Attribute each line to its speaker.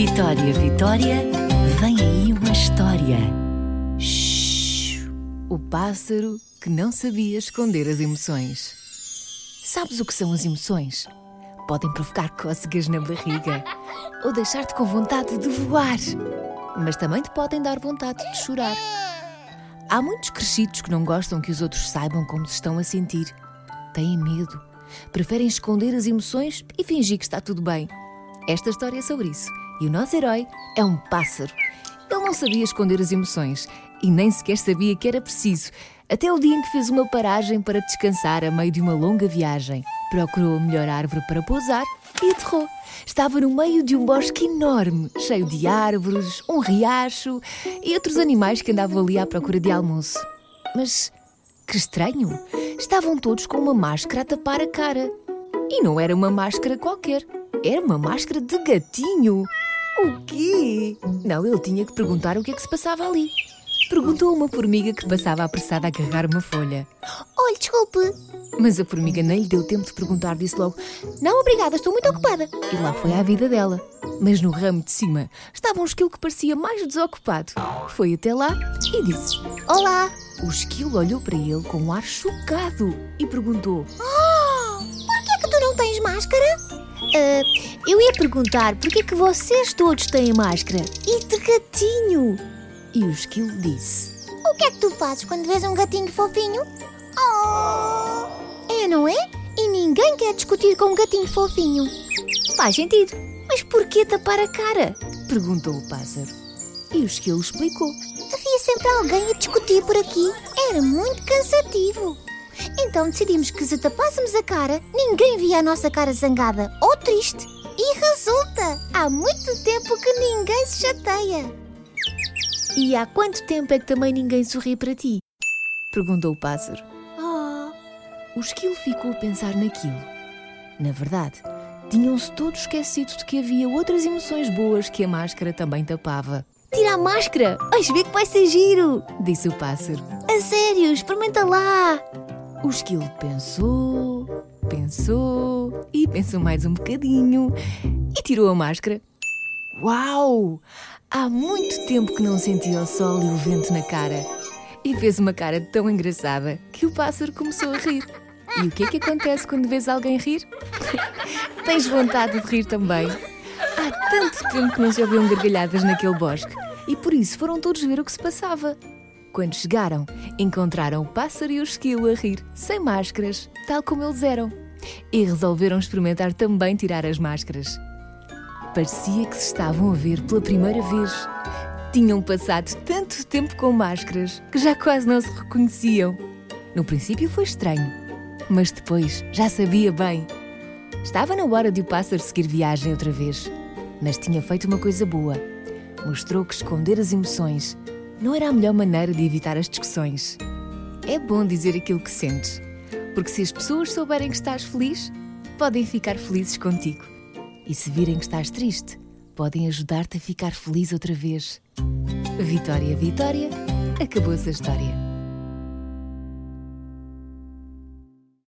Speaker 1: Vitória, Vitória, vem aí uma história. Shhh,
Speaker 2: o pássaro que não sabia esconder as emoções. Sabes o que são as emoções? Podem provocar cócegas na barriga ou deixar-te com vontade de voar, mas também te podem dar vontade de chorar. Há muitos crescidos que não gostam que os outros saibam como se estão a sentir. Têm medo, preferem esconder as emoções e fingir que está tudo bem. Esta história é sobre isso. E o nosso herói é um pássaro. Ele não sabia esconder as emoções e nem sequer sabia que era preciso, até o dia em que fez uma paragem para descansar a meio de uma longa viagem. Procurou a melhor árvore para pousar e aterrou. Estava no meio de um bosque enorme, cheio de árvores, um riacho e outros animais que andavam ali à procura de almoço. Mas que estranho! Estavam todos com uma máscara a tapar a cara. E não era uma máscara qualquer, era uma máscara de gatinho. O quê? Não, ele tinha que perguntar o que é que se passava ali. Perguntou a uma formiga que passava apressada a agarrar uma folha.
Speaker 3: Olhe, desculpe.
Speaker 2: Mas a formiga nem lhe deu tempo de perguntar, disse logo:
Speaker 3: Não, obrigada, estou muito ocupada.
Speaker 2: E lá foi à vida dela. Mas no ramo de cima estava um esquilo que parecia mais desocupado. Foi até lá e disse:
Speaker 3: Olá.
Speaker 2: O esquilo olhou para ele com um ar chocado e perguntou:
Speaker 3: Oh, por que é que tu não tens máscara?
Speaker 2: Uh, eu ia perguntar por que é que vocês todos têm máscara
Speaker 3: e de gatinho.
Speaker 2: E o esquilo disse:
Speaker 3: O que é que tu fazes quando vês um gatinho fofinho? Oh! É, não é? E ninguém quer discutir com um gatinho fofinho.
Speaker 2: Faz sentido. Mas por que tapar a cara? Perguntou o pássaro. E o esquilo explicou.
Speaker 3: Havia sempre alguém a discutir por aqui. Era muito cansativo. Então decidimos que se tapássemos a cara, ninguém via a nossa cara zangada ou triste. E resulta! Há muito tempo que ninguém se chateia.
Speaker 2: E há quanto tempo é que também ninguém sorri para ti? Perguntou o pássaro.
Speaker 3: Oh.
Speaker 2: O esquilo ficou a pensar naquilo. Na verdade, tinham-se todos esquecido de que havia outras emoções boas que a máscara também tapava.
Speaker 3: Tira a máscara! Vais ver que vai ser giro!
Speaker 2: Disse o pássaro.
Speaker 3: A sério, experimenta lá!
Speaker 2: O esquilo pensou, pensou e pensou mais um bocadinho e tirou a máscara. Uau! Há muito tempo que não sentia o sol e o vento na cara. E fez uma cara tão engraçada que o pássaro começou a rir. E o que é que acontece quando vês alguém rir? Tens vontade de rir também. Há tanto tempo que não se ouviam gargalhadas naquele bosque e por isso foram todos ver o que se passava. Quando chegaram, encontraram o pássaro e o esquilo a rir, sem máscaras, tal como eles eram. E resolveram experimentar também tirar as máscaras. Parecia que se estavam a ver pela primeira vez. Tinham passado tanto tempo com máscaras que já quase não se reconheciam. No princípio foi estranho, mas depois já sabia bem. Estava na hora de o pássaro seguir viagem outra vez, mas tinha feito uma coisa boa. Mostrou que esconder as emoções não era a melhor maneira de evitar as discussões. É bom dizer aquilo que sentes, porque se as pessoas souberem que estás feliz, podem ficar felizes contigo. E se virem que estás triste, podem ajudar-te a ficar feliz outra vez. Vitória, Vitória, acabou-se a história.